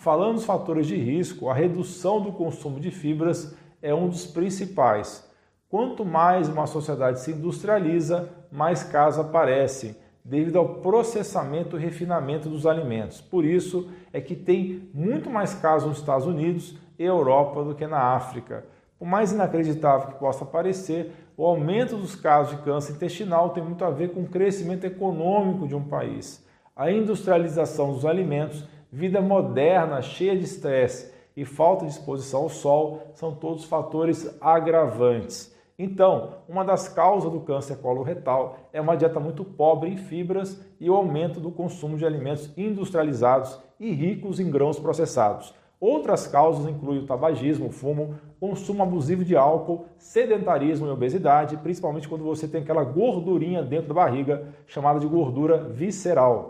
Falando dos fatores de risco, a redução do consumo de fibras é um dos principais. Quanto mais uma sociedade se industrializa, mais casos aparecem, devido ao processamento e refinamento dos alimentos. Por isso é que tem muito mais casos nos Estados Unidos e Europa do que na África. Por mais inacreditável que possa parecer, o aumento dos casos de câncer intestinal tem muito a ver com o crescimento econômico de um país. A industrialização dos alimentos vida moderna cheia de estresse e falta de exposição ao sol são todos fatores agravantes. Então, uma das causas do câncer coloretal é uma dieta muito pobre em fibras e o aumento do consumo de alimentos industrializados e ricos em grãos processados. Outras causas incluem o tabagismo, o fumo, consumo abusivo de álcool, sedentarismo e obesidade, principalmente quando você tem aquela gordurinha dentro da barriga chamada de gordura visceral.